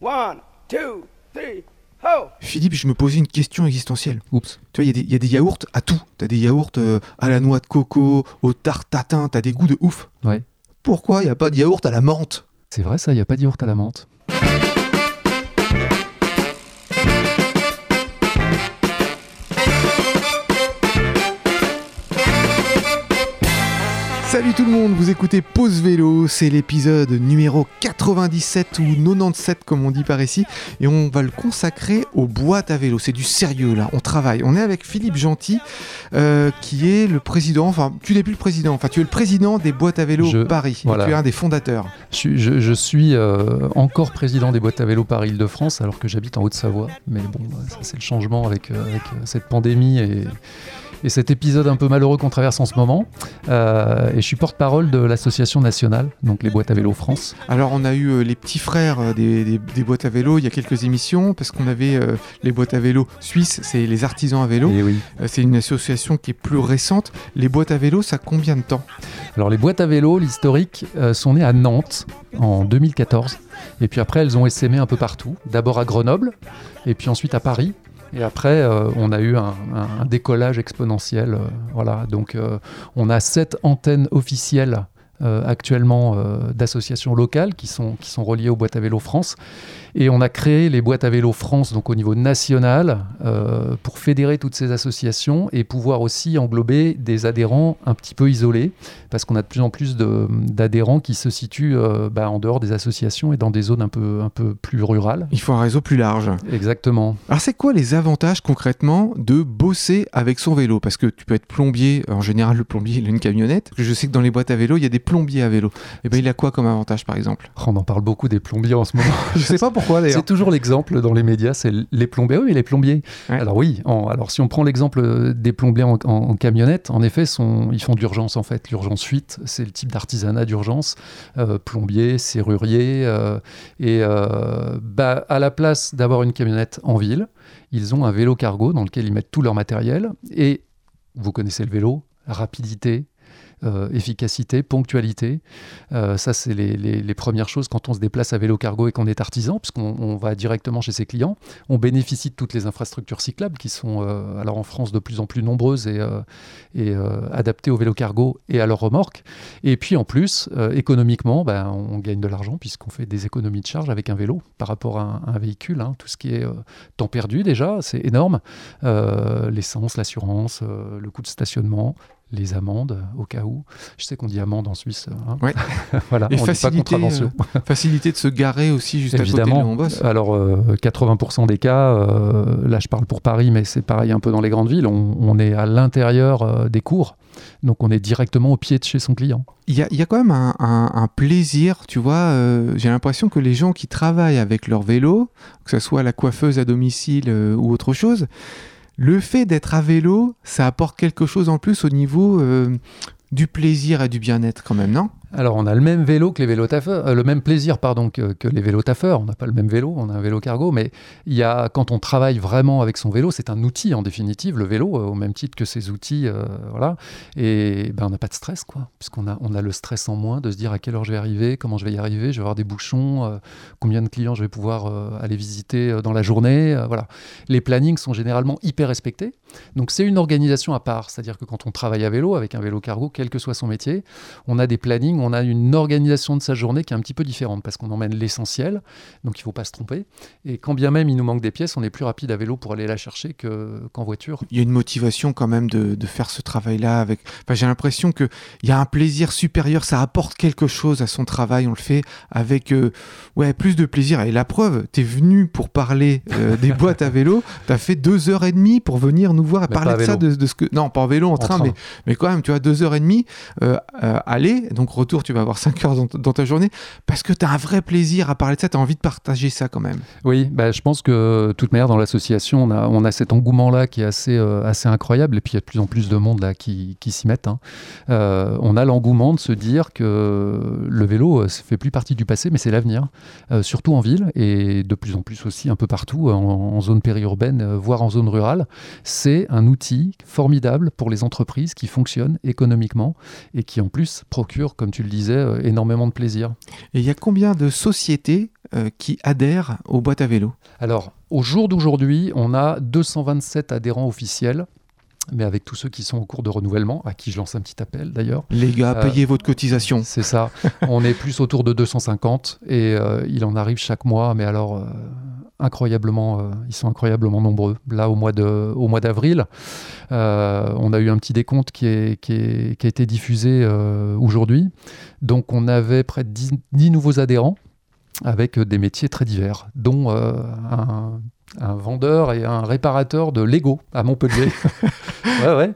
One, two, three, ho! Philippe, je me posais une question existentielle. Oups. Tu vois, il y, a des- il y a des yaourts à tout. T'as des yaourts euh, à la noix de coco, au tarte tatin, t'as des goûts de ouf. Ouais. Pourquoi il n'y a pas de yaourt à la menthe? C'est vrai ça, il n'y a pas de yaourt à la menthe. Salut tout le monde, vous écoutez Pause Vélo, c'est l'épisode numéro 97 ou 97 comme on dit par ici, et on va le consacrer aux boîtes à vélo. C'est du sérieux là, on travaille. On est avec Philippe Gentil, euh, qui est le président, enfin tu n'es plus le président, enfin tu es le président des boîtes à vélo Je- Paris, voilà. tu es un des fondateurs. Je suis, je- je suis, euh, encore président des boîtes à vélo par Île-de-France alors que j'habite en Haute-Savoie. Mais bon, ça c'est le changement avec, euh, avec cette pandémie et, et cet épisode un peu malheureux qu'on traverse en ce moment. Euh, et je suis porte-parole de l'association nationale, donc les boîtes à vélo France. Alors on a eu euh, les petits frères euh, des, des- des boîtes à vélo il y a quelques émissions, parce qu'on avait euh, les boîtes à vélo suisses, c'est les artisans à vélo. Oui. Euh, C'est une association qui est plus récente. Les boîtes à vélo, ça a combien de temps? Alors les boîtes à vélo, l'historique, euh, sont nées à Nantes en 2014. Et puis après, elles ont essaimé un peu partout. D'abord à Grenoble, et puis ensuite à Paris. Et après, euh, on a eu un, décollage exponentiel. euh, voilà, donc euh, on a sept antennes officielles actuellement euh, d'associations locales qui sont, qui sont reliées aux boîtes à vélo France. Et on a créé les boîtes à vélo France donc au niveau national euh, pour fédérer toutes ces associations et pouvoir aussi englober des adhérents un petit peu isolés parce qu'on a de plus en plus d'adhérents qui se situent euh, bah, en dehors des associations et dans des zones un peu, un peu plus rurales. Il faut un réseau plus large. Exactement. Alors c'est quoi les avantages concrètement de bosser avec son vélo? Parce que tu peux être plombier, en général le plombier il a une camionnette. Je sais que dans les boîtes à vélo il y a des plombiers à vélo. Et ben il a quoi comme avantage par exemple? On en parle beaucoup des plombiers en ce moment. Je sais pas pourquoi d'ailleurs. C'est toujours l'exemple dans les médias, c'est les plombiers. Oui, les plombiers. Ouais. Alors oui, en- alors si on prend l'exemple des plombiers en, en- en camionnette, en effet, sont, ils font d'urgence en fait. L'urgence 8, c'est le type d'artisanat d'urgence. Euh, plombier, serrurier. euh, et euh, bah, à la place d'avoir une camionnette en ville, ils ont un vélo cargo dans lequel ils mettent tout leur matériel. Et vous connaissez le vélo, rapidité. Euh, efficacité, ponctualité, euh, ça, c'est les, premières choses quand on se déplace à vélo cargo et qu'on est artisan, puisqu'on on va directement chez ses clients. On bénéficie de toutes les infrastructures cyclables qui sont, euh, alors en France, de plus en plus nombreuses et, adaptées au vélo cargo et à leurs remorques. Et puis en plus, économiquement, ben, on gagne de l'argent puisqu'on fait des économies de charge avec un vélo par rapport à un, véhicule. hein. Tout ce qui est temps perdu, déjà, c'est énorme. L'essence, l'assurance, le coût de stationnement. Les amendes, au cas où. Je sais qu'on dit amende en Suisse. hein. Ouais. voilà, Et on dit pas facilité, contravention. euh, facilité de se garer aussi juste à côté de Évidemment. bosse. Alors, euh, 80% des cas, euh, là je parle pour Paris, mais c'est pareil un peu dans les grandes villes, on, on est à l'intérieur euh, des cours, donc on est directement au pied de chez son client. Il y a, il y a quand même un, un- un plaisir, tu vois. euh, J'ai l'impression que les gens qui travaillent avec leur vélo, que ce soit la coiffeuse à domicile euh, ou autre chose, le fait d'être à vélo, ça apporte quelque chose en plus au niveau euh, du plaisir et du bien-être quand même, non? Alors on a le même vélo que les vélos taffeurs, euh, le même plaisir pardon que, que les vélos taffeurs. On n'a pas le même vélo, on a un vélo cargo, mais il y a quand on travaille vraiment avec son vélo, c'est un outil en définitive, le vélo, euh, au même titre que ses outils, euh, voilà. Et ben on n'a pas de stress quoi, puisqu'on a on a le stress en moins de se dire à quelle heure je vais arriver, comment je vais y arriver, je vais avoir des bouchons, combien de clients je vais pouvoir aller visiter dans la journée, voilà. Les plannings sont généralement hyper respectés, donc c'est une organisation à part, c'est-à-dire que quand on travaille à vélo avec un vélo cargo, que soit son métier, on a des plannings, on a une organisation de sa journée qui est un petit peu différente parce qu'on emmène l'essentiel, donc il ne faut pas se tromper. Et quand bien même il nous manque des pièces, on est plus rapide à vélo pour aller la chercher que- qu'en voiture. Il y a une motivation quand même de, de faire ce travail-là. Avec... Enfin, J'ai l'impression qu'il y a un plaisir supérieur, ça apporte quelque chose à son travail. On le fait avec euh, ouais, plus de plaisir. Et la preuve, tu es venu pour parler euh, des boîtes à vélo, tu as fait deux heures et demie pour venir nous voir et Mais parler de ça. De, de ce que... Non, pas en vélo, en, train, train. Mais, mais quand même, tu as deux heures et demie. Euh, euh, aller, donc retour, tu vas avoir cinq heures dans, ta journée parce que tu as un vrai plaisir à parler de ça, tu as envie de partager ça quand même. Oui, bah, je pense que de toute manière dans l'association, on a, cet engouement-là qui est assez, euh, assez incroyable et puis il y a de plus en plus de monde là qui, s'y mettent. hein. Euh, on a l'engouement de se dire que le vélo, euh, ça fait plus partie du passé, mais c'est l'avenir, euh, surtout en ville et de plus en plus aussi un peu partout, en, zone périurbaine, euh, voire en zone rurale. C'est un outil formidable pour les entreprises qui fonctionnent économiquement et qui en plus procure, comme tu le disais, euh, énormément de plaisir. Et il y a combien de sociétés euh, qui adhèrent aux boîtes à vélo? Alors, au jour d'aujourd'hui, on a 227 adhérents officiels mais avec tous ceux qui sont en cours de renouvellement, à qui je lance un petit appel d'ailleurs. Les gars, Euh, payez votre cotisation. C'est ça. On est plus autour de 250 et euh, il en arrive chaque mois, mais alors euh, incroyablement, euh, ils sont incroyablement nombreux. Là, au mois de, au mois d'avril, euh, on a eu un petit décompte qui, est, qui, est- qui a été diffusé euh, aujourd'hui. Donc, on avait près de 10, 10 nouveaux adhérents avec des métiers très divers, dont un, un vendeur et un réparateur de Lego à Montpellier. ouais, ouais.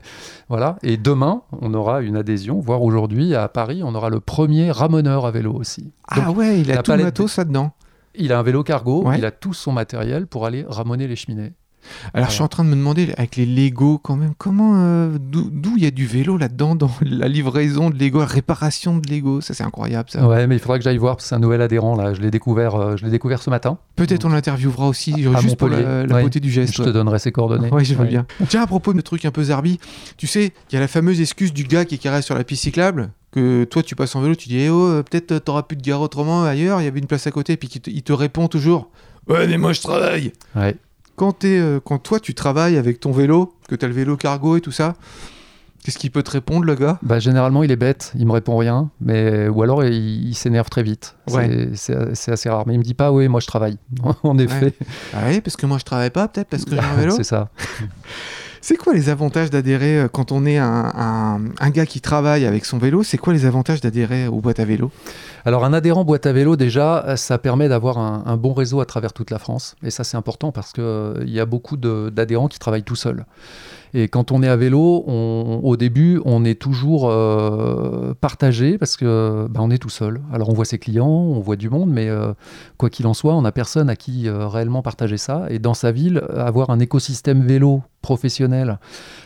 Voilà. Et demain, on aura une adhésion, voire aujourd'hui à Paris, on aura le premier ramoneur à vélo aussi. Ah ouais, il a tout le matos là-dedans. Il a un vélo cargo, Ouais. il a tout son matériel pour aller ramoner les cheminées. Alors je suis en train de me demander, avec les Lego quand même, comment, euh, d'où il y a du vélo là-dedans dans la livraison de Lego, la réparation de Lego, ça c'est incroyable ça. Ouais, mais il faudra que j'aille voir, parce que c'est un nouvel adhérent, là. Je l'ai découvert, euh, je l'ai découvert ce matin. Peut-être on l'interviewera aussi, À juste pour la, Montpellier. la Ouais. beauté du geste. Je te donnerai ses coordonnées. Oui, Ouais. bien. Tiens, à propos de trucs un peu zarbi, tu sais, il y a la fameuse excuse du gars qui caresse sur la piste cyclable, que toi tu passes en vélo, tu dis, eh oh, euh, peut-être euh, t'auras pu te garer autrement ailleurs, il y avait une place à côté, puis qu'il te- il te répond toujours, ouais, mais moi je travaille. Ouais. Quand, euh, quand toi tu travailles avec ton vélo, que t'as le vélo cargo et tout ça, qu'est-ce qu'il peut te répondre, le gars? Bah, généralement, il est bête, il me répond rien, mais ou alors il, il s'énerve très vite. Ouais. C'est- assez rare. Mais il me dit pas, oui, moi je travaille. en effet, Ah oui, parce que moi je travaille pas, peut-être parce que j'ai un vélo? c'est ça. C'est quoi les avantages d'adhérer euh, quand on est un, gars qui travaille avec son vélo C'est quoi les avantages d'adhérer aux boîtes à vélo? Alors un adhérent boîte à vélo déjà, ça permet d'avoir un, bon réseau à travers toute la France. Et ça c'est important parce qu'il y a beaucoup d'adhérents qui travaillent tout seuls. Et quand on est à vélo, au début, on est toujours euh, partagé parce que bah, on est tout seul. Alors on voit ses clients, on voit du monde, mais euh, quoi qu'il en soit, on n'a personne à qui euh, réellement partager ça. Et dans sa ville, avoir un écosystème vélo professionnel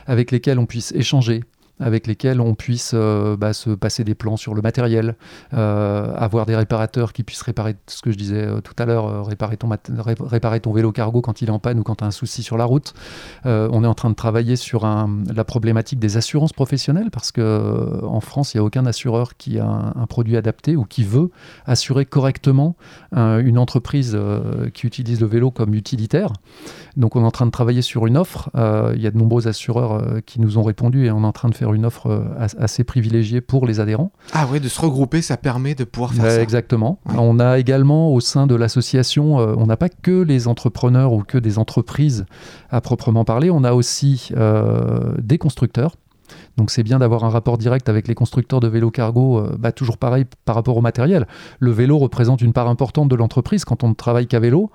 avec lesquels on puisse échanger, avec lesquels on puisse euh, bah, se passer des plans sur le matériel, euh, avoir des réparateurs qui puissent réparer ce que je disais euh, tout à l'heure, réparer, ton vélo cargo quand il est en panne ou quand tu as un souci sur la route. On est en train de travailler sur la problématique des assurances professionnelles parce que en France, il n'y a aucun assureur qui a un, produit adapté ou qui veut assurer correctement une entreprise qui utilise le vélo comme utilitaire. Donc on est en train de travailler sur une offre. Il y a de nombreux assureurs qui nous ont répondu et on est en train de faire une offre euh, as- assez privilégiée pour les adhérents. Ah ouais, de se regrouper, ça permet de pouvoir faire Ouais, ça. Exactement. Ouais. On a également au sein de l'association, euh, on n'a pas que les entrepreneurs ou que des entreprises à proprement parler, on a aussi euh, des constructeurs. Donc c'est bien d'avoir un rapport direct avec les constructeurs de vélos cargo, euh, bah, toujours pareil par rapport au matériel. Le vélo représente une part importante de l'entreprise quand on ne travaille qu'à vélo.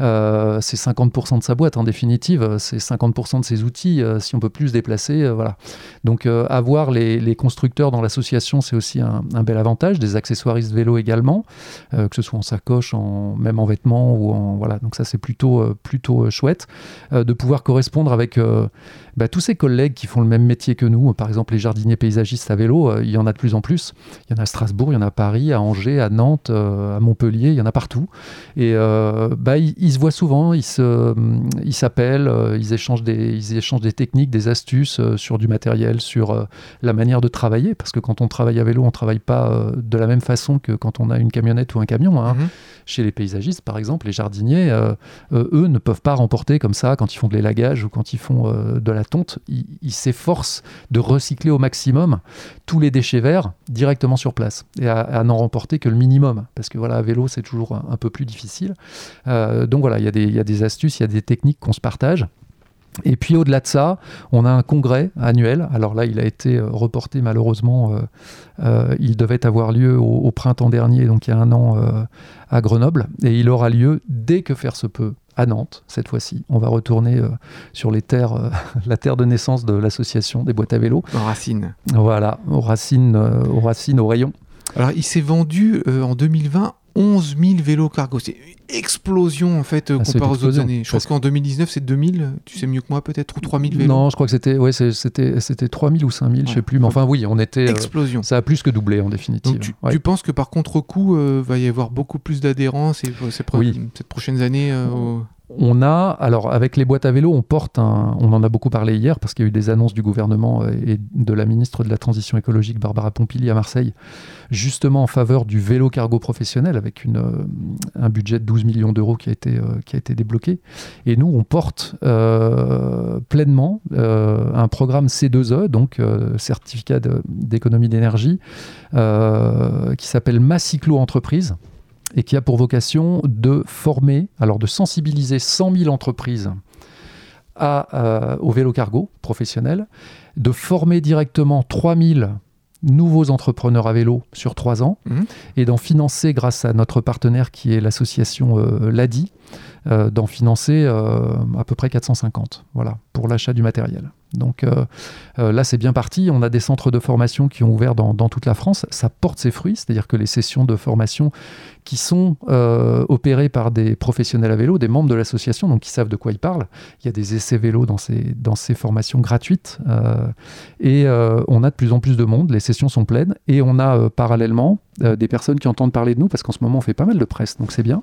Euh, c'est 50% de sa boîte en définitive, c'est 50% de ses outils. euh, si on peut plus se déplacer, euh, voilà. Donc avoir les, constructeurs dans l'association, c'est aussi un, bel avantage. Des accessoiristes vélo également, que ce soit en sacoche, en, même en vêtements ou en voilà. Donc ça c'est plutôt plutôt chouette de pouvoir correspondre avec bah, tous ces collègues qui font le même métier que nous. Par exemple les jardiniers paysagistes à vélo, il y en a de plus en plus. Il y en a à Strasbourg, il y en a à Paris, à Angers, à Nantes, à Montpellier, il y en a partout. Et bah, ils, ils se voient souvent, ils se, ils s'appellent, euh, ils échangent des, ils échangent des techniques, des astuces euh, sur du matériel, sur euh, la manière de travailler, parce que quand on travaille à vélo, on travaille pas de la même façon que quand on a une camionnette ou un camion. hein. Mhm. Chez les paysagistes, par exemple, les jardiniers, euh, eux, ne peuvent pas remporter comme ça quand ils font de l'élagage ou quand ils font euh, de la tonte. Ils ils s'efforcent de recycler au maximum tous les déchets verts directement sur place et à, à n'en remporter que le minimum, parce que voilà, à vélo, c'est toujours un, un peu plus difficile. Euh, donc voilà, il y, a des- il y a des astuces, il y a des techniques qu'on se partage. Et puis au-delà de ça, on a un congrès annuel. Alors là, il a été euh, reporté malheureusement. euh, euh, il devait avoir lieu au, au printemps dernier, donc il y a un an, euh, à Grenoble. Et il aura lieu dès que faire se peut à Nantes, cette fois-ci. On va retourner euh, sur les terres, euh, la terre de naissance de l'association des boîtes à vélo. En racine. Voilà, aux racines, euh, aux racines, aux rayons. Alors, il s'est vendu euh, en 2020 11 000 vélos cargo. C'est une explosion en fait euh, Ah, comparé aux autres années. Je crois qu'en 2019 c'est 2000. Tu sais mieux que moi peut-être ou 3000 vélos. Non, je crois que c'était ouais, c'était c'était 3000 ou 5000, je sais Ouais. plus. Mais enfin, oui, on était. euh, Explosion. ça a plus que doublé en définitive. Donc tu, Ouais. tu penses que par contre coup, euh, va y avoir beaucoup plus d'adhérents ces, ces Oui. prochaines années euh, au- on a, alors avec les boîtes à vélo, on porte un, on en a beaucoup parlé hier parce qu'il y a eu des annonces du gouvernement et de la ministre de la Transition écologique, Barbara Pompili, à Marseille, justement en faveur du vélo cargo professionnel avec une, un budget de 12 millions d'euros qui, a été, qui a été débloqué. Et nous, on porte pleinement un programme C2E, donc certificat d'économie d'énergie, qui s'appelle Ma Cyclo Entreprise et qui a pour vocation de former, alors de sensibiliser 100 000 entreprises à, euh, au vélo cargo professionnel, de former directement 3 000 nouveaux entrepreneurs à vélo sur 3 ans mmh. et d'en financer grâce à notre partenaire qui est l'association euh, LADI, euh, d'en financer à peu près 450 voilà, pour l'achat du matériel. Donc là, c'est bien parti. On a des centres de formation qui ont ouvert dans, toute la France. Ça porte ses fruits, c'est-à-dire que les sessions de formation qui sont euh, opérées par des professionnels à vélo, des membres de l'association, donc qui savent de quoi ils parlent. Il y a des essais vélo dans ces, formations gratuites. et on a de plus en plus de monde. Les sessions sont pleines. Et on a parallèlement des personnes qui entendent parler de nous, parce qu'en ce moment, on fait pas mal de presse, donc c'est bien.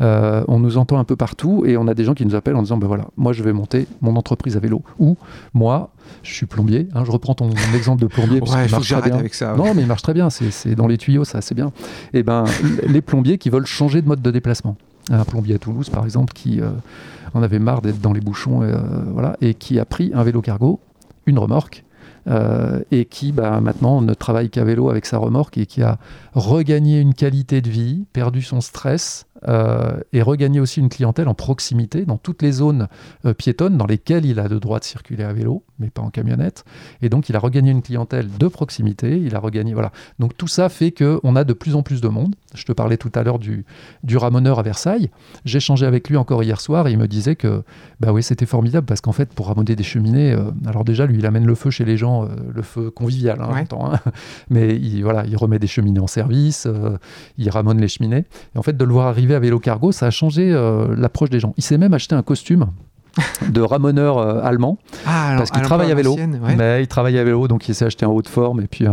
on nous entend un peu partout et on a des gens qui nous appellent en disant ben voilà, moi, je vais monter mon entreprise à vélo. Ou moi, je suis plombier. Hein, je reprends ton exemple de plombier. Ouais, marche très bien. Avec ça, Non, mais il marche très bien. C'est dans les tuyaux, ça, c'est bien. Et eh ben, les plombiers qui veulent changer de mode de déplacement. Un plombier à Toulouse, par exemple, qui euh, en avait marre d'être dans les bouchons, euh, voilà, et qui a pris un vélo cargo, une remorque, euh, et qui bah, maintenant ne travaille qu'à vélo avec sa remorque et qui a regagné une qualité de vie, perdu son stress euh, et regagné aussi une clientèle en proximité dans toutes les zones euh, piétonnes dans lesquelles il a le droit de circuler à vélo, mais pas en camionnette. Et donc il a regagné une clientèle de proximité, il a regagné voilà. Donc tout ça fait que on a de plus en plus de monde. Je te parlais tout à l'heure du, du ramoneur à Versailles. J'ai échangé avec lui encore hier soir et il me disait que bah oui c'était formidable parce qu'en fait pour ramoner des cheminées, alors déjà lui il amène le feu chez les gens euh, le feu convivial hein, hein. mais il, voilà, il remet des cheminées en service, euh, il ramone les cheminées. Et en fait, de le voir arriver à vélo cargo, ça a changé euh, l'approche des gens. Il s'est même acheté un costume de ramoneur euh, allemand ah, parce qu'il travaille à vélo. Mais il travaille à vélo donc il s'est acheté un haut de forme et puis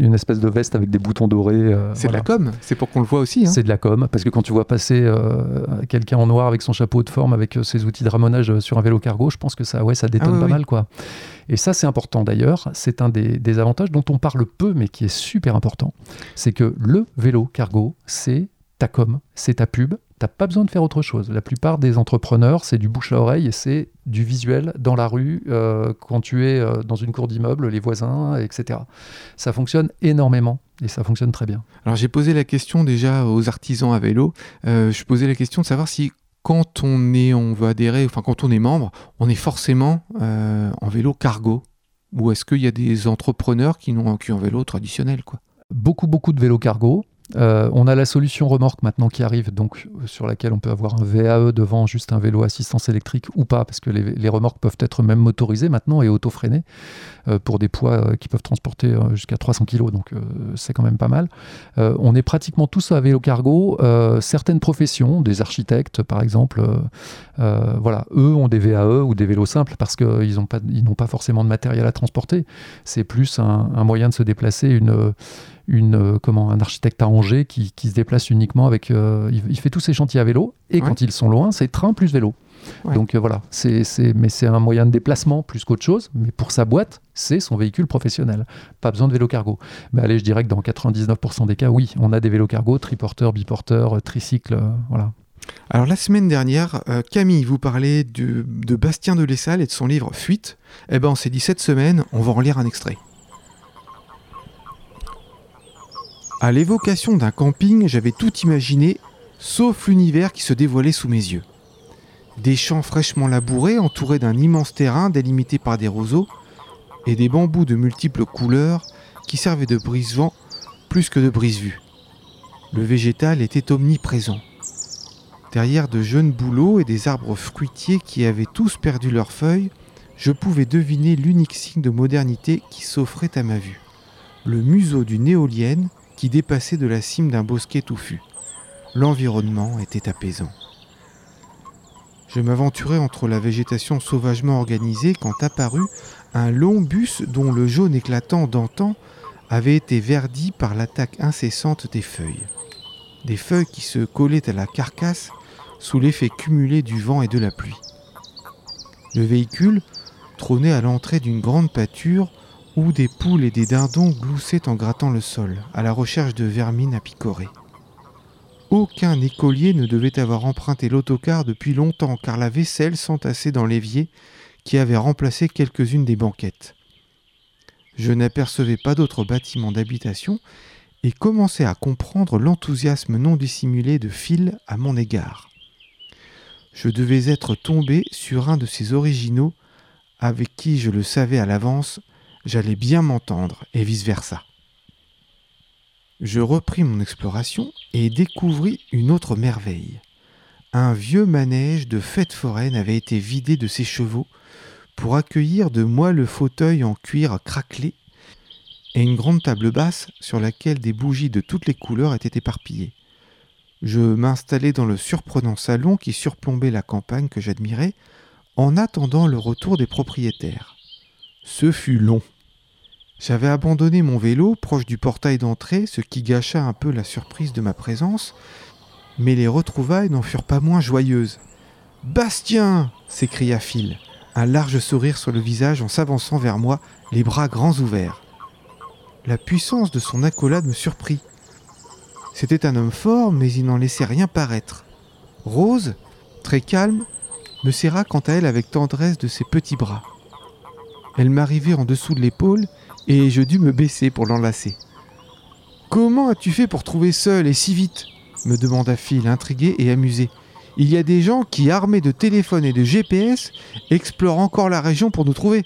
une espèce de veste avec des boutons dorés euh, c'est de la com c'est pour qu'on le voit aussi hein. c'est de la com parce que quand tu vois passer euh, quelqu'un en noir avec son chapeau de forme avec ses outils de ramonage sur un vélo cargo je pense que ça ouais ça détonne ah pas mal quoi. Et ça c'est important d'ailleurs. C'est un des, des avantages dont on parle peu mais qui est super important. C'est que le vélo cargo c'est ta com c'est ta pub T'as pas besoin de faire autre chose. La plupart des entrepreneurs, c'est du bouche à oreille et c'est du visuel dans la rue, euh, quand tu es euh, dans une cour d'immeuble, les voisins, etc. Ça fonctionne énormément et ça fonctionne très bien. Alors j'ai posé la question déjà aux artisans à vélo. Euh, je posais la question de savoir si quand on est, on veut adhérer, enfin quand on est membre, on est forcément en vélo cargo ou est-ce qu'il y a des entrepreneurs qui n'ont qu'un vélo traditionnel quoi? Beaucoup beaucoup de vélos cargo. Euh, on a la solution remorque maintenant qui arrive, euh, sur laquelle on peut avoir un VAE devant juste un vélo assistance électrique ou pas, parce que les, remorques peuvent être même motorisées maintenant et auto-freinées euh, pour des poids qui peuvent transporter jusqu'à 300 kg, donc c'est quand même pas mal. on est pratiquement tous à vélo cargo. certaines professions, des architectes par exemple, voilà, eux ont des VAE ou des vélos simples parce qu'ils n'ont pas, forcément de matériel à transporter. C'est plus un, un, moyen de se déplacer, une une, euh, comment, un architecte à Angers qui, se déplace uniquement avec. Euh, il, fait tous ses chantiers à vélo et quand ils sont loin, c'est train plus vélo. Donc euh, voilà, c'est, mais c'est un moyen de déplacement plus qu'autre chose. Mais pour sa boîte, c'est son véhicule professionnel. Pas besoin de vélo cargo. Mais allez, je dirais que dans 99% des cas, oui, on a des vélos cargo, triporteurs, biporteurs, tricycles, voilà. Alors la semaine dernière, Camille vous parlait de, de Bastien de Lessal et de son livre Fuite. Eh ben on s'est dit cette semaine, on va en lire un extrait. À l'évocation d'un camping, j'avais tout imaginé, sauf l'univers qui se dévoilait sous mes yeux. Des champs fraîchement labourés, entourés d'un immense terrain délimité par des roseaux, et des bambous de multiples couleurs qui servaient de brise-vent plus que de brise-vue. Le végétal était omniprésent. Derrière de jeunes bouleaux et des arbres fruitiers qui avaient tous perdu leurs feuilles, je pouvais deviner l'unique signe de modernité qui s'offrait à ma vue. Le museau d'une éolienne qui dépassait de la cime d'un bosquet touffu. L'environnement était apaisant. Je m'aventurais entre la végétation sauvagement organisée quand apparut un long bus dont le jaune éclatant d'antan avait été verdi par l'attaque incessante des feuilles. Des feuilles qui se collaient à la carcasse sous l'effet cumulé du vent et de la pluie. Le véhicule trônait à l'entrée d'une grande pâture où des poules et des dindons gloussaient en grattant le sol, à la recherche de vermine à picorer. Aucun écolier ne devait avoir emprunté l'autocar depuis longtemps, car la vaisselle s'entassait dans l'évier qui avait remplacé quelques-unes des banquettes. Je n'apercevais pas d'autres bâtiments d'habitation et commençais à comprendre l'enthousiasme non dissimulé de Phil à mon égard. Je devais être tombé sur un de ces originaux avec qui, je le savais à l'avance, j'allais bien m'entendre, et vice-versa. Je repris mon exploration et découvris une autre merveille. Un vieux manège de fête foraine avait été vidé de ses chevaux pour accueillir de moelleux fauteuils en cuir craquelé et une grande table basse sur laquelle des bougies de toutes les couleurs étaient éparpillées. Je m'installai dans le surprenant salon qui surplombait la campagne que j'admirais, en attendant le retour des propriétaires. Ce fut long. J'avais abandonné mon vélo proche du portail d'entrée, ce qui gâcha un peu la surprise de ma présence, mais les retrouvailles n'en furent pas moins joyeuses. Bastien s'écria Phil, un large sourire sur le visage en s'avançant vers moi, les bras grands ouverts. La puissance de son accolade me surprit. C'était un homme fort, mais il n'en laissait rien paraître. Rose, très calme, me serra quant à elle avec tendresse de ses petits bras. Elle m'arrivait en dessous de l'épaule et je dus me baisser pour l'enlacer. Comment as-tu fait pour trouver seul et si vite? me demanda Phil, intrigué et amusé. Il y a des gens qui, armés de téléphones et de GPS, explorent encore la région pour nous trouver.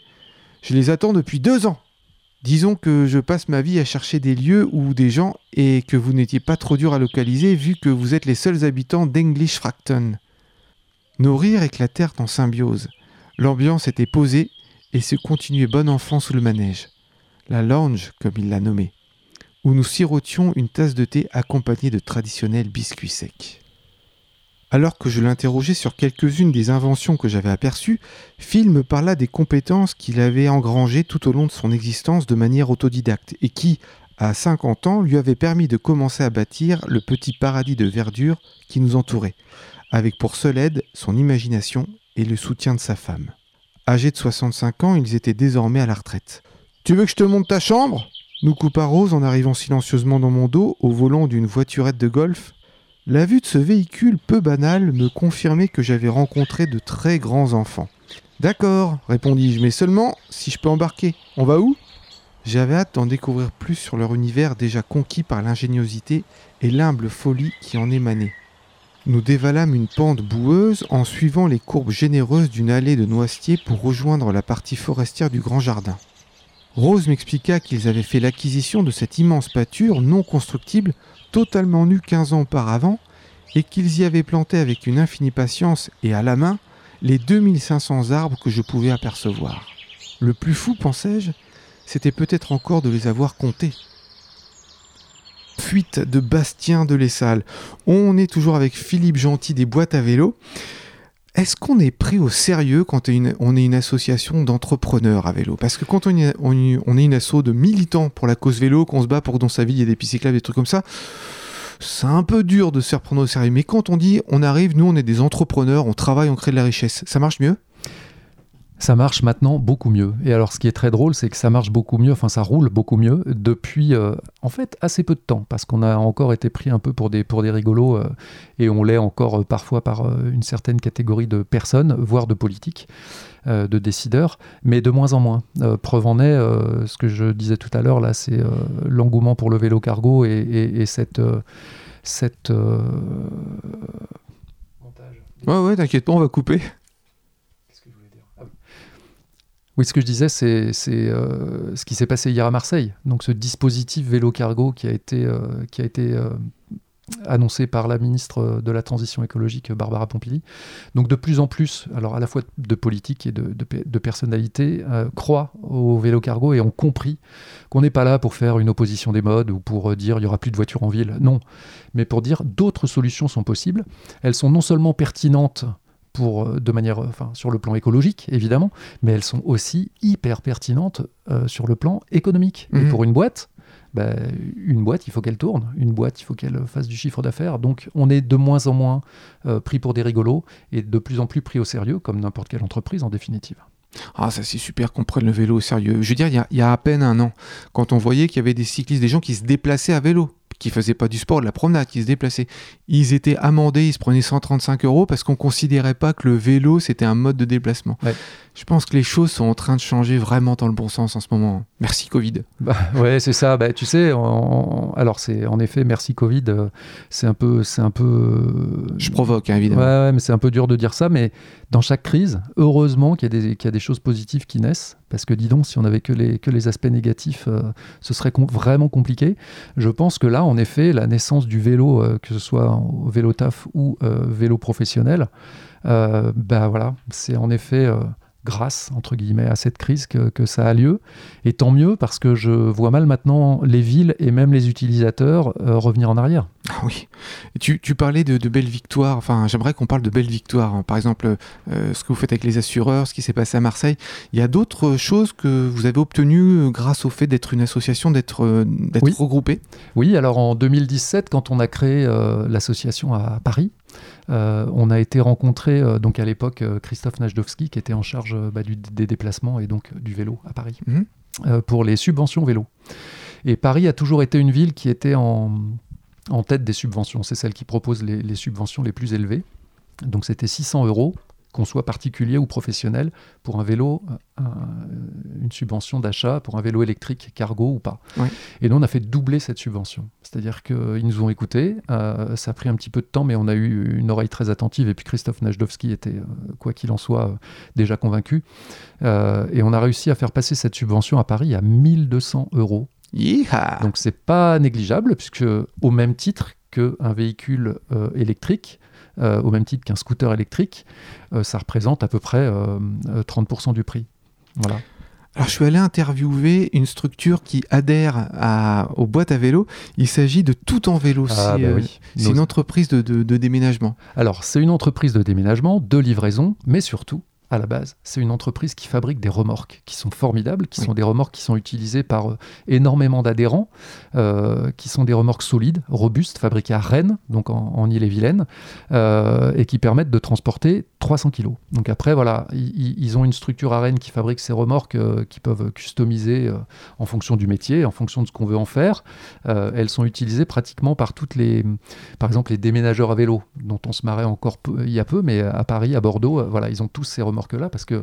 Je les attends depuis deux ans. Disons que je passe ma vie à chercher des lieux ou des gens et que vous n'étiez pas trop dur à localiser vu que vous êtes les seuls habitants d'English Fracton. Nos rires éclatèrent en symbiose. L'ambiance était posée et se continuait bon enfant sous le manège. La lounge, comme il l'a nommé, où nous sirotions une tasse de thé accompagnée de traditionnels biscuits secs. Alors que je l'interrogeais sur quelques-unes des inventions que j'avais aperçues, Phil me parla des compétences qu'il avait engrangées tout au long de son existence de manière autodidacte et qui, à 50 ans, lui avaient permis de commencer à bâtir le petit paradis de verdure qui nous entourait, avec pour seule aide son imagination et le soutien de sa femme. Âgés de 65 ans, ils étaient désormais à la retraite. Tu veux que je te monte ta chambre? Nous coupa Rose en arrivant silencieusement dans mon dos au volant d'une voiturette de golf la vue de ce véhicule peu banal me confirmait que j'avais rencontré de très grands enfants. D'accord, répondis-je, mais seulement si je peux embarquer. On va où? J'avais hâte d'en découvrir plus sur leur univers déjà conquis par l'ingéniosité et l'humble folie qui en émanait. Nous dévalâmes une pente boueuse en suivant les courbes généreuses d'une allée de noisetiers pour rejoindre la partie forestière du grand jardin. Rose m'expliqua qu'ils avaient fait l'acquisition de cette immense pâture non constructible totalement nus 15 ans auparavant et qu'ils y avaient planté avec une infinie patience et à la main les 2500 arbres que je pouvais apercevoir. Le plus fou, pensais-je, c'était peut-être encore de les avoir comptés. Fuite de Bastien de l'Essal. On est toujours avec Philippe Gentil des boîtes à vélo. Est-ce qu'on est pris au sérieux quand on est une association d'entrepreneurs à vélo? Parce que quand on est, une asso de militants pour la cause vélo, qu'on se bat pour que dans sa vie il y ait des pistes des trucs comme ça, c'est un peu dur de se faire prendre au sérieux. Mais quand on dit on arrive, nous on est des entrepreneurs, on travaille, on crée de la richesse, ça marche mieux? Ça marche maintenant beaucoup mieux. Et alors, ce qui est très drôle, c'est que ça marche beaucoup mieux, enfin, ça roule beaucoup mieux depuis, euh, en fait, assez peu de temps, parce qu'on a encore été pris un peu pour des, pour des rigolos, euh, et on l'est encore euh, parfois par une certaine catégorie de personnes, voire de politiques, de décideurs, mais de moins en moins. preuve en est, ce que je disais tout à l'heure, là, c'est l'engouement pour le vélo cargo et, et cette. cette Ouais, ouais, t'inquiète pas, on va couper. Oui, ce que je disais, c'est euh, ce qui s'est passé hier à Marseille. Donc ce dispositif vélo cargo qui a été, euh, qui a été euh, annoncé par la ministre de la Transition écologique, Barbara Pompili. Donc de plus en plus, alors à la fois de politique et de, de, personnalités, croient au vélo cargo et ont compris qu'on n'est pas là pour faire une opposition des modes ou pour dire il y aura plus de voitures en ville. Non, mais pour dire d'autres solutions sont possibles. Elles sont non seulement pertinentes euh, de manière, euh, enfin, sur le plan écologique, évidemment, mais elles sont aussi hyper pertinentes euh, sur le plan économique. Et mhm. pour une boîte, bah, une boîte, il faut qu'elle tourne, une boîte, il faut qu'elle fasse du chiffre d'affaires. Donc on est de moins en moins euh, pris pour des rigolos et de plus en plus pris au sérieux, comme n'importe quelle entreprise en définitive. Ah, ça c'est super qu'on prenne le vélo au sérieux. Je veux dire, il y a- il y, a à peine un an, quand on voyait qu'il y avait des cyclistes, des gens qui se déplaçaient à vélo, qui faisaient pas du sport, de la promenade, qui se déplaçaient, ils étaient amendés, ils se prenaient 135 euros parce qu'on considérait pas que le vélo c'était un mode de déplacement. Ouais. Je pense que les choses sont en train de changer vraiment dans le bon sens en ce moment. Merci Covid. Bah, ouais, c'est ça. Bah, tu sais, alors c'est en effet, merci Covid. euh, c'est un peu, c'est un peu. Je provoque, hein, Ouais, évidemment. ouais, mais c'est un peu dur de dire ça, mais dans chaque crise, heureusement qu'il y, a des- choses positives qui naissent, parce que dis donc, si on avait que les, aspects négatifs, euh, ce serait vraiment compliqué. Je pense que là, en effet, la naissance du vélo, euh, que ce soit vélo taf ou euh, vélo professionnel, bah voilà, c'est en effet grâce, entre guillemets, à cette crise que, que ça a lieu. Et tant mieux, parce que je vois mal maintenant les villes et même les utilisateurs euh, revenir en arrière. Ah oui. Tu, tu parlais de, de belles victoires. Enfin, j'aimerais qu'on parle de belles victoires. Par exemple, euh, ce que vous faites avec les assureurs, ce qui s'est passé à Marseille. Il y a d'autres choses que vous avez obtenues euh, grâce au fait d'être une association, d'être euh, d'être Oui. alors en 2017, quand on a créé l'association à Paris, euh, on a été rencontré euh, donc à l'époque euh, Christophe Najdowski qui était en charge bah, du- des déplacements et donc du vélo à Paris Mhm. pour les subventions vélo. Et Paris a toujours été une ville qui était en, en tête des subventions. C'est celle qui propose les, les subventions les plus élevées. Donc c'était 600 euros, qu'on soit particulier ou professionnel, pour un vélo, euh, un- une subvention d'achat pour un vélo électrique cargo ou pas. Et nous, on a fait doubler cette subvention. C'est-à-dire qu'ils nous ont écoutés. euh, ça a pris un petit peu de temps, mais on a eu une oreille très attentive. Et puis Christophe Najdowski était, euh, quoi qu'il en soit, euh, déjà convaincu. Euh, et on a réussi à faire passer cette subvention à Paris à 1200 euros. Yeeha Donc c'est pas négligeable, puisque au même titre qu'un véhicule euh, électrique, euh, au même titre qu'un scooter électrique, euh, ça représente à peu près euh, euh, 30% du prix. Voilà. Alors, je suis allé interviewer une structure qui adhère à, aux boîtes à vélo. Il s'agit de Tout en vélo. Ah, c'est bah oui. c'est Nos- une entreprise de, de- de déménagement. Alors, c'est une entreprise de déménagement, de livraison, mais surtout, à la base, c'est une entreprise qui fabrique des remorques qui sont formidables, qui Oui. sont des remorques qui sont utilisées par euh, énormément d'adhérents, euh, qui sont des remorques solides, robustes, fabriquées à Rennes, donc en, en Ille-et-Vilaine, euh, et qui permettent de transporter 300 kilos. Donc après, voilà, ils ont une structure à Rennes qui fabrique ces remorques qui peuvent customiser en fonction du métier, en fonction de ce qu'on veut en faire. Elles sont utilisées pratiquement par toutes les, par exemple les déménageurs à vélo, dont on se marrait encore peu- il y a peu, mais à Paris, à Bordeaux, voilà, ils ont tous ces remorques-là parce que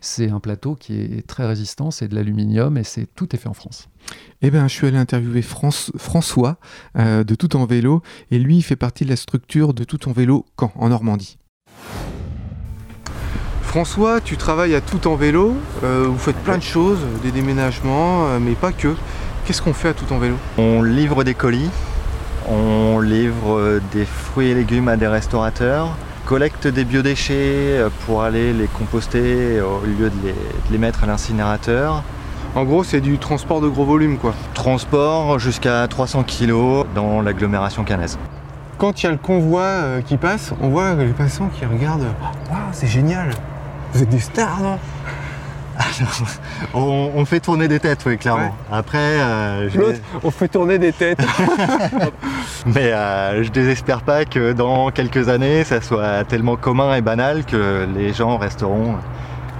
c'est un plateau qui est très résistant, c'est de l'aluminium et c'est tout est fait en France. Eh bien, je suis allé interviewer France- François euh, de Tout en vélo. Et lui, il fait partie de la structure de Tout en vélo Caen, en Normandie. François, tu travailles à Tout en vélo. euh, vous faites plein de choses, des déménagements, euh, mais pas que. Qu'est-ce qu'on fait à Tout en vélo? On livre des colis, on livre des fruits et légumes à des restaurateurs, collecte des biodéchets euh, pour aller les composter au lieu de les, de les mettre à l'incinérateur. En gros, c'est du transport de gros volume, quoi. Transport jusqu'à 300 kg dans l'agglomération cannaise. Quand il y a le convoi euh, qui passe, on voit les passants qui regardent. Waouh, c'est génial Vous êtes des stars, non? On, on fait tourner des têtes, oui, clairement. Ouais. Après, euh, je, L'autre, on fait tourner des têtes. mais euh, je désespère pas que dans quelques années, ça soit tellement commun et banal que les gens resteront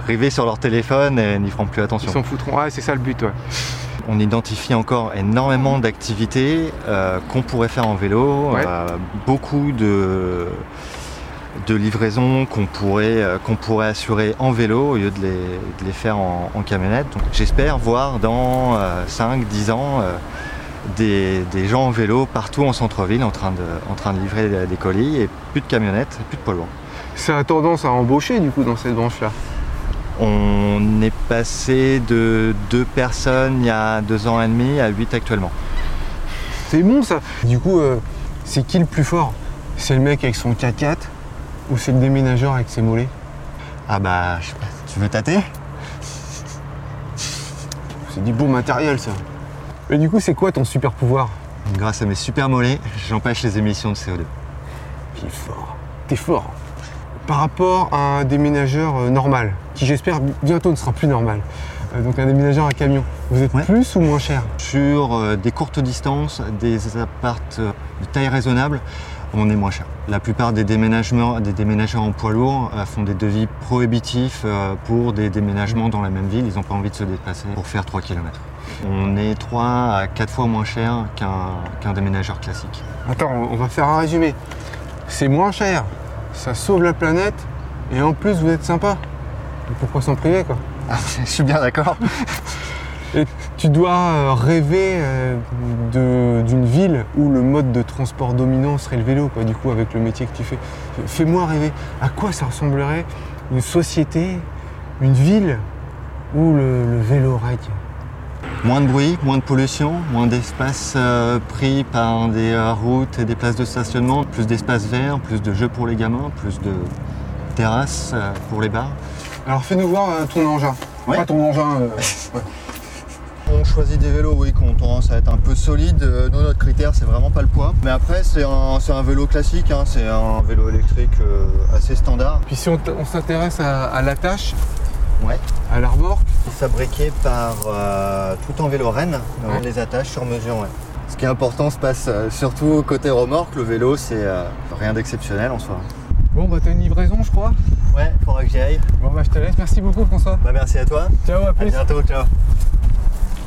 rivés sur leur téléphone et n'y feront plus Ils attention. s'en foutront. Ouais, c'est ça le but, ouais. On identifie encore énormément d'activités euh, qu'on pourrait faire en vélo, Ouais. beaucoup de, de livraisons qu'on pourrait, euh, qu'on pourrait assurer en vélo au lieu de les, de les faire en, en camionnette. Donc, J'espère voir dans 5-10 ans euh, des, des gens en vélo partout en centre-ville en, train de- en train de livrer des, colis et plus de camionnettes, plus de poids lourds. Ça a tendance à embaucher, du coup, dans cette branche-là. On est passé de deux personnes il y a deux ans et demi à 8 actuellement. C'est bon, ça Du coup, euh, c'est qui le plus fort? C'est le mec avec son 4x4 ou c'est le déménageur avec ses mollets Ah bah, je sais pas, tu veux tâter C'est du bon matériel, ça. Mais du coup, c'est quoi ton super pouvoir Grâce à mes super mollets, j'empêche les émissions de CO2. T'es fort. T'es fort. Par rapport à un déménageur euh, normal, qui j'espère bientôt ne sera plus normal, euh, donc un déménageur à camion. Vous êtes Ouais. plus ou moins cher? Sur euh, des courtes distances, des appartes de taille raisonnable, on est moins cher. La plupart des déménageurs en poids lourd euh, font des devis prohibitifs euh, pour des déménagements dans la même ville. Ils n'ont pas envie de se déplacer pour faire 3 km. On est 3 à 4 fois moins cher qu'un déménageur classique. Attends, on va faire un résumé. C'est moins cher, ça sauve la planète, et en plus vous êtes sympa. Pourquoi s'en priver quoi? Je suis bien d'accord. Tu dois euh, rêver euh, d'une ville où le mode de transport dominant serait le vélo, quoi, du coup, avec le métier que tu fais. Fais-moi rêver. À quoi ça ressemblerait une société, une ville où le, le vélo règne? Moins de bruit, moins de pollution, moins d'espace euh, pris par des euh, routes et des places de stationnement, plus d'espace vert, plus de jeux pour les gamins, plus de terrasses euh, pour les bars. Alors fais-nous voir ton engin. Ouais. Pas ton engin. On choisit des vélos, oui, qui ont tendance à être un peu solides. Euh, Nous, notre critère, c'est vraiment pas le poids. Mais après, c'est un, vélo classique, hein. c'est un vélo électrique euh, assez standard. Puis si on, on s'intéresse à, à l'attache, Ouais. à la remorque, Fabriqué par euh, tout en vélo Rennes, Ouais. les attaches sur mesure. ouais. Ce qui est important se passe euh, surtout côté remorque. Le vélo, c'est euh, rien d'exceptionnel en soi. bon bah t'as une livraison je crois. Ouais, faudra que j'y aille. Bon bah je te laisse, merci beaucoup François. Bah, merci à toi. Ciao, à À plus. bientôt, ciao.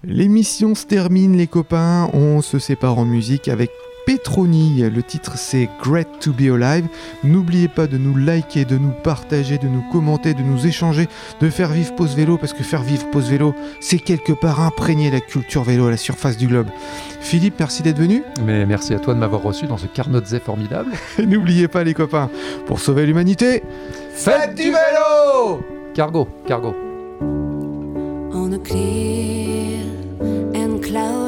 L'émission se termine, les copains. On se sépare en musique avec Petroni. Le titre c'est Great to be Alive. N'oubliez pas de nous liker, de nous partager, de nous commenter, de nous échanger, de faire vivre Pause Vélo parce que faire vivre Pause Vélo, c'est quelque part imprégner la culture vélo à la surface du globe. Philippe, merci d'être venu. Mais merci à toi de m'avoir reçu dans ce Carnotze formidable. Et n'oubliez pas, les copains, pour sauver l'humanité, faites du vélo Cargo, cargo. on a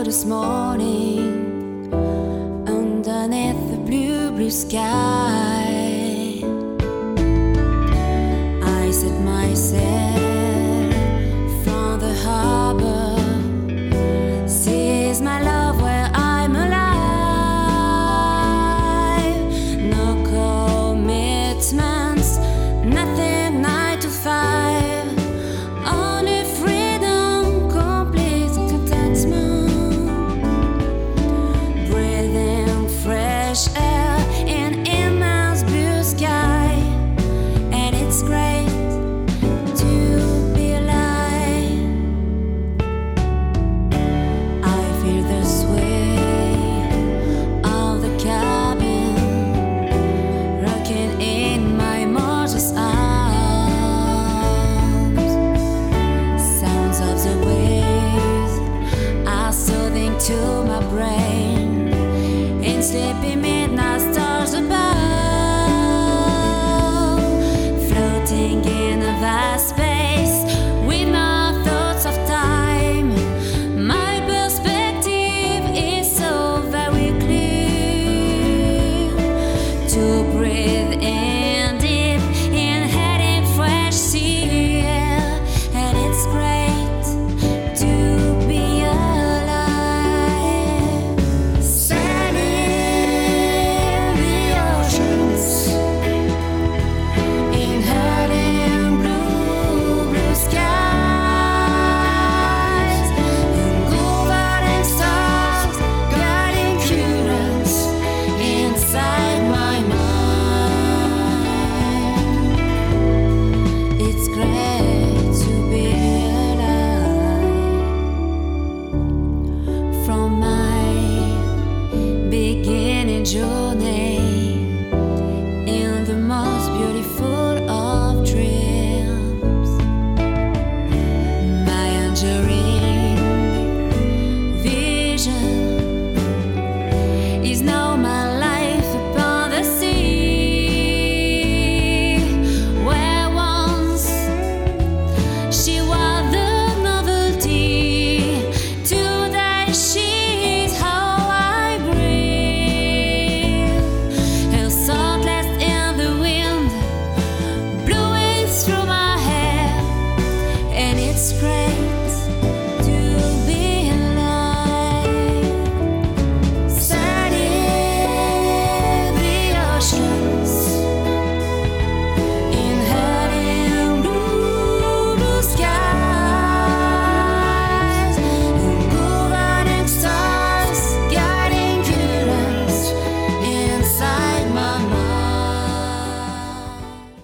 this morning underneath the blue, blue sky. I said myself.